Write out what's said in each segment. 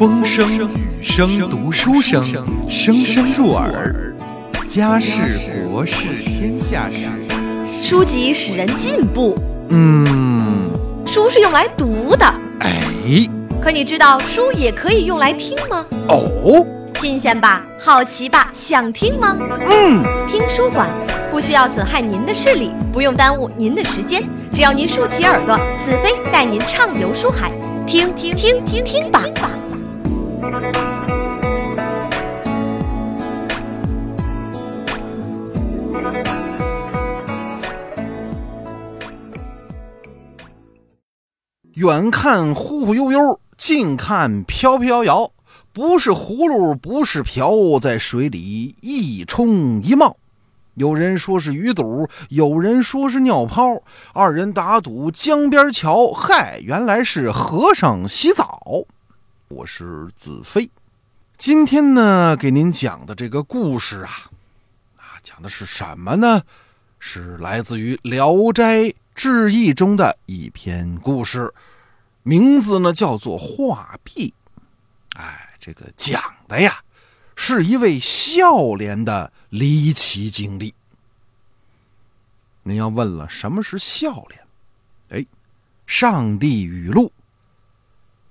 风声、雨声、读书声，声声入耳。家事国事天下事，书籍使人进步，嗯，书是用来读的。哎，可你知道书也可以用来听吗？哦，新鲜吧？好奇吧？想听吗？嗯，听书馆不需要损害您的视力，不用耽误您的时间，只要您竖起耳朵，子飞带您畅游书海，听听听听听吧。远看忽忽悠悠，近看飘飘摇，不是葫芦，不是瓢，在水里一冲一冒。有人说是鱼肚，有人说是尿泡，二人打赌江边瞧，嗨，原来是和尚洗澡。我是子飞，今天呢，给您讲的这个故事啊，啊，讲的是什么呢？是来自于《聊斋志异》中的一篇故事，名字呢叫做《画壁》。哎，这个讲的呀，是一位孝廉的离奇经历。您要问了，什么是孝廉？哎，上帝语录。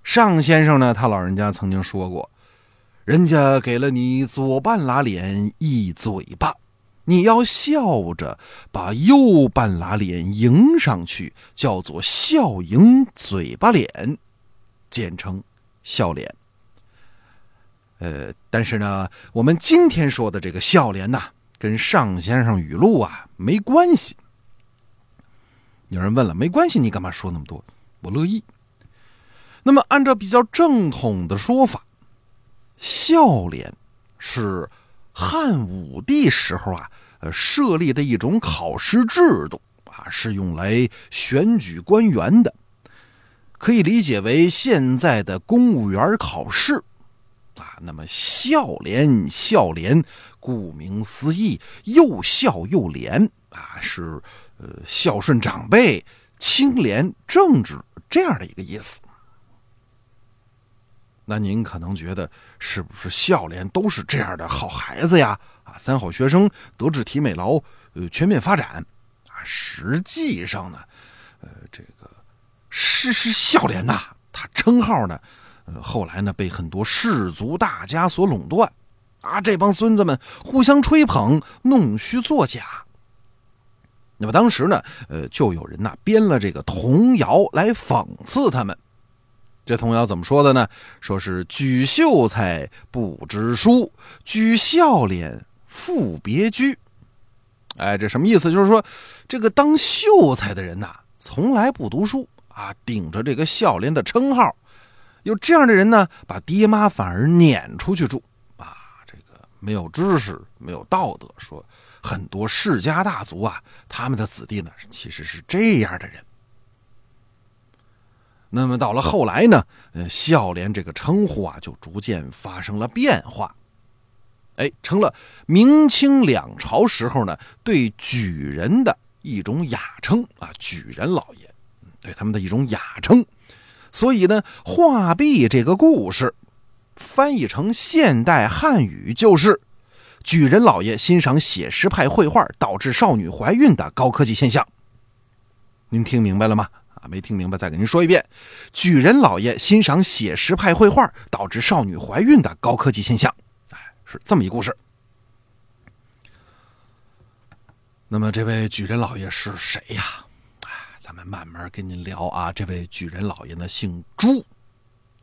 尚先生呢，他老人家曾经说过，人家给了你左半拉脸一嘴巴。你要笑着把右半拉脸迎上去，叫做笑迎嘴巴脸，简称笑脸。呃，但是呢，我们今天说的这个笑脸呐，跟尚先生语录啊没关系。有人问了，没关系，你干嘛说那么多？我乐意。那么，按照比较正统的说法，笑脸是。汉武帝时候啊，呃，设立的一种考试制度啊，是用来选举官员的，可以理解为现在的公务员考试啊。那么孝廉，孝廉，顾名思义，又孝又廉啊，是呃孝顺长辈、清廉正直这样的一个意思。那您可能觉得是不是孝廉都是这样的好孩子呀？啊，三好学生，德智体美劳，呃，全面发展啊。实际上呢，呃，这个是是孝廉呐，他称号呢，呃，后来呢被很多士族大家所垄断啊。这帮孙子们互相吹捧，弄虚作假。那么当时呢，呃，就有人呐编了这个童谣来讽刺他们。这童谣怎么说的呢？说是举秀才不知书，举孝廉复别居。哎，这什么意思？就是说，这个当秀才的人呐，从来不读书啊，顶着这个孝廉的称号。有这样的人呢，把爹妈反而撵出去住啊，这个没有知识，没有道德。说很多世家大族啊，他们的子弟呢，其实是这样的人。那么到了后来呢，呃，孝廉这个称呼啊，就逐渐发生了变化，哎，成了明清两朝时候呢对举人的一种雅称啊，举人老爷，对他们的一种雅称。所以呢，画壁这个故事翻译成现代汉语就是：举人老爷欣赏写实派绘画导致少女怀孕的高科技现象。您听明白了吗？啊，没听明白，再给您说一遍：举人老爷欣赏写实派绘画，导致少女怀孕的高科技现象。哎，是这么一故事。那么，这位举人老爷是谁呀？哎，咱们慢慢跟您聊啊。这位举人老爷呢，姓朱，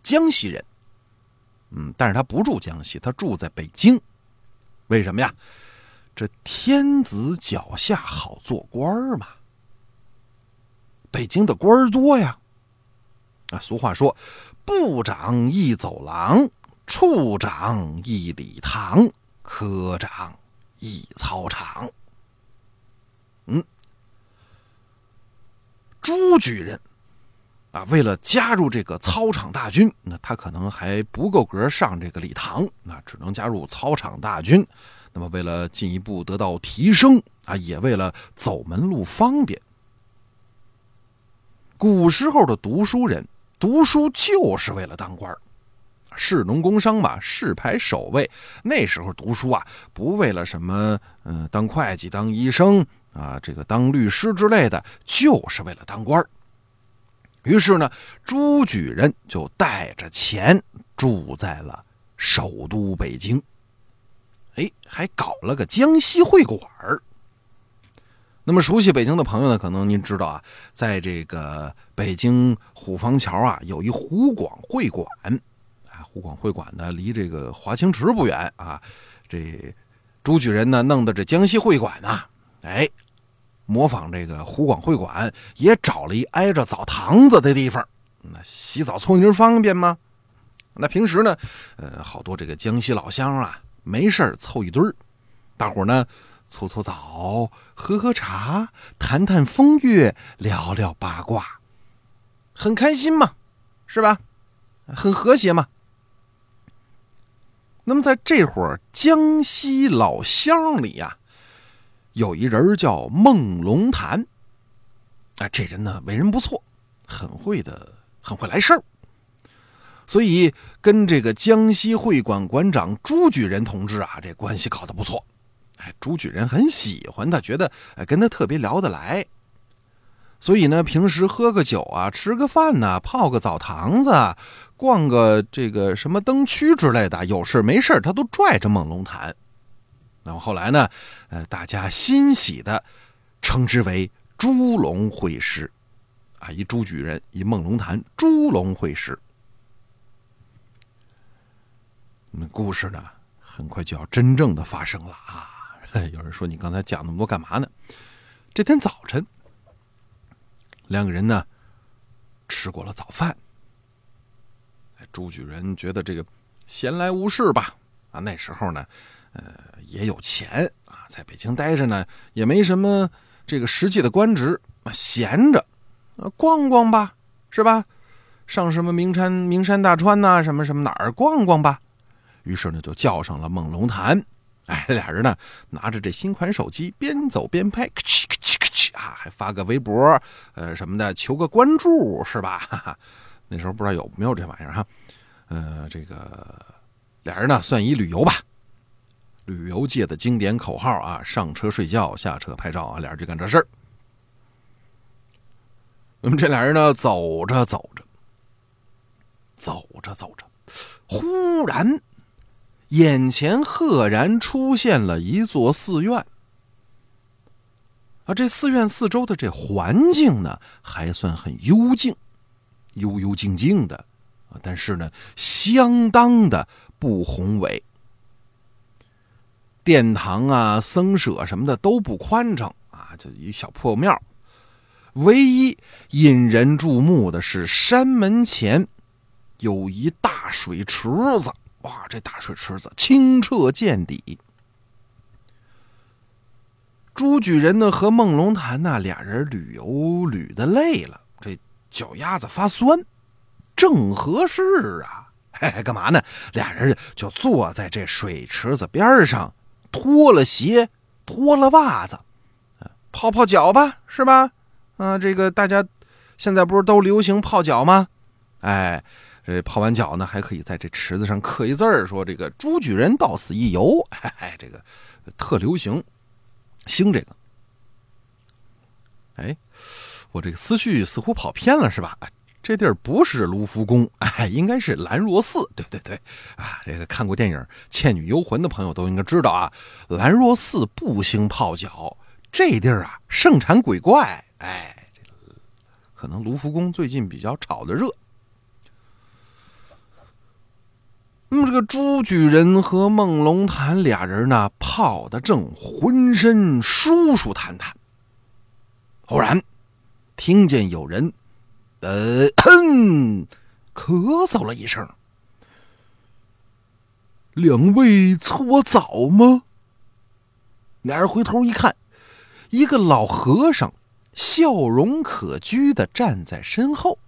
江西人。嗯，但是他不住江西，他住在北京。为什么呀？这天子脚下好做官嘛。北京的官儿多呀，啊，俗话说，部长一走廊，处长一礼堂，科长一操场。嗯，朱举人啊，为了加入这个操场大军，那他可能还不够格上这个礼堂，那只能加入操场大军。那么，为了进一步得到提升啊，也为了走门路方便。古时候的读书人，读书就是为了当官士农工商嘛，士排首位。那时候读书啊，不为了什么，嗯，当会计、当医生啊，这个当律师之类的，就是为了当官于是呢，朱举人就带着钱住在了首都北京。哎，还搞了个江西会馆那么熟悉北京的朋友呢，可能您知道啊，在这个北京虎坊桥啊，有一湖广会馆。啊，湖广会馆呢，离这个华清池不远啊。这朱举人呢，弄的这江西会馆呢，哎，模仿这个湖广会馆，也找了一挨着澡堂子的地方。那洗澡搓泥方便吗？那平时呢，呃，好多这个江西老乡啊。没事凑一堆儿，大伙呢搓搓澡、喝喝茶、谈谈风月、聊聊八卦，很开心嘛，是吧？很和谐嘛。那么在这伙江西老乡里呀，有一人叫孟龙潭，哎，这人呢为人不错，很会的，很会来事儿。所以跟这个江西会馆馆长朱举人同志啊，这关系搞得不错。哎，朱举人很喜欢他，觉得跟他特别聊得来。所以呢，平时喝个酒啊，吃个饭呐，泡个澡堂子，逛个这个什么灯区之类的，有事没事他都拽着猛龙谈。那么后来呢，呃，大家欣喜的称之为朱龙会师，啊，一朱举人，一孟龙潭，朱龙会师。那故事呢，很快就要真正的发生了啊！有人说你刚才讲那么多干嘛呢？这天早晨，两个人呢吃过了早饭。朱举人觉得这个闲来无事吧，啊，那时候呢，呃，也有钱啊，在北京待着呢，也没什么这个实际的官职啊，闲着，逛逛吧，是吧？上什么名山名山大川呐，什么什么哪儿逛逛吧。于是呢，就叫上了孟龙潭，哎，俩人呢拿着这新款手机，边走边拍，咔哧咔哧咔哧啊，还发个微博，呃什么的，求个关注是吧？哈哈，那时候不知道有没有这玩意儿哈，呃，这个俩人呢算一旅游吧，旅游界的经典口号啊，上车睡觉，下车拍照啊，俩人就干这事儿。那么这俩人呢，走着走着，走着走着，忽然。眼前赫然出现了一座寺院，啊，这寺院四周的这环境呢，还算很幽静，幽幽静静的，啊，但是呢，相当的不宏伟。殿堂啊、僧舍什么的都不宽敞啊，就一小破庙。唯一引人注目的是山门前有一大水池子。哇，这大水池子清澈见底。朱举人呢和孟龙潭呢俩人旅游旅的累了，这脚丫子发酸，正合适啊！嘿嘿，干嘛呢？俩人就坐在这水池子边上，脱了鞋，脱了袜子，泡泡脚吧，是吧？啊，这个大家现在不是都流行泡脚吗？哎。这泡完脚呢，还可以在这池子上刻一字儿，说这个朱举人到此一游，哎，这个特流行，兴这个。哎，我这个思绪似乎跑偏了，是吧？这地儿不是卢浮宫，哎，应该是兰若寺。对对对，啊，这个看过电影《倩女幽魂》的朋友都应该知道啊，兰若寺不兴泡脚，这地儿啊盛产鬼怪。哎，可能卢浮宫最近比较炒的热。那么这个朱举人和孟龙潭俩人呢，泡的正浑身舒舒坦坦。忽然，听见有人，呃，咳嗽了一声。两位搓澡吗？俩人回头一看，一个老和尚，笑容可掬的站在身后。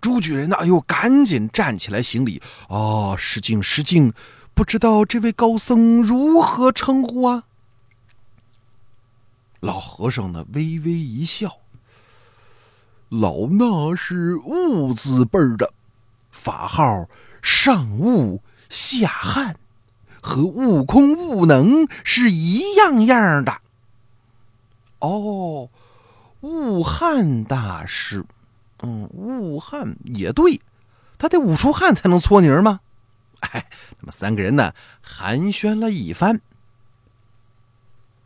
朱举人呢？哎呦，赶紧站起来行礼。哦，失敬失敬，不知道这位高僧如何称呼啊？老和尚呢，微微一笑。老衲是悟字辈的，法号上悟下汉，和悟空、悟能是一样样的。哦，悟汉大师，嗯，捂汗也对，他得捂出汗才能搓泥吗？哎，那么三个人呢寒暄了一番，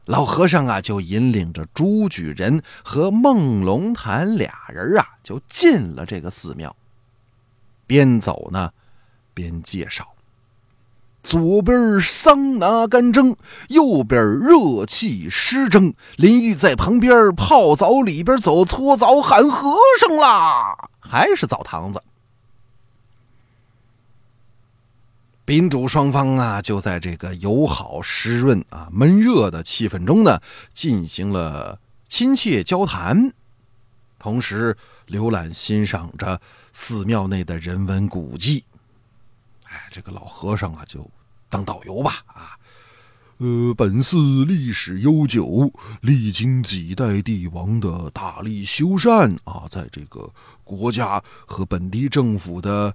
老和尚啊就引领着朱举人和孟龙潭俩人啊就进了这个寺庙。边走呢，边介绍。左边桑拿干蒸，右边热气湿蒸。林玉在旁边泡澡，里边走搓澡喊和尚啦，还是澡堂子。宾主双方啊，就在这个友好、湿润啊、闷热的气氛中呢，进行了亲切交谈，同时浏览欣赏着寺庙内的人文古迹。哎，这个老和尚啊，就当导游吧啊。呃，本寺历史悠久，历经几代帝王的大力修缮啊，在这个国家和本地政府的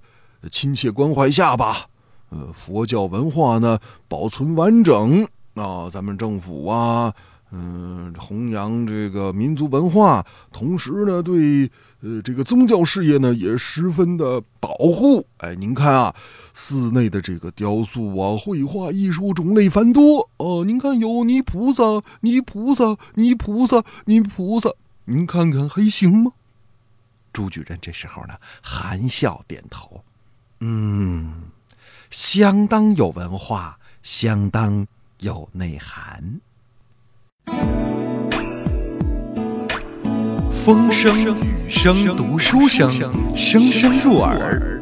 亲切关怀下吧。呃，佛教文化呢保存完整啊，咱们政府啊，嗯，弘扬这个民族文化，同时呢，对呃这个宗教事业呢也十分的保护。哎，您看啊，寺内的这个雕塑啊、绘画艺术种类繁多哦，您看有泥菩萨、泥菩萨、泥菩萨、泥菩萨，您看看还行吗？朱举人这时候呢含笑点头，嗯。相当有文化，相当有内涵。风声、雨声、读书声，声声入耳。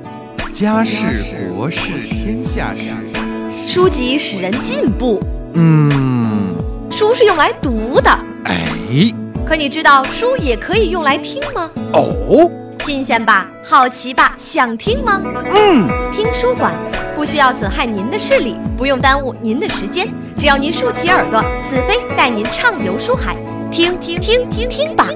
家事、国事、天下事，书籍使人进步。嗯，书是用来读的。哎，可你知道书也可以用来听吗？哦，新鲜吧？好奇吧？想听吗？嗯，听书馆。不需要损害您的视力，不用耽误您的时间，只要您竖起耳朵，子飞带您畅游书海，听听听听听吧。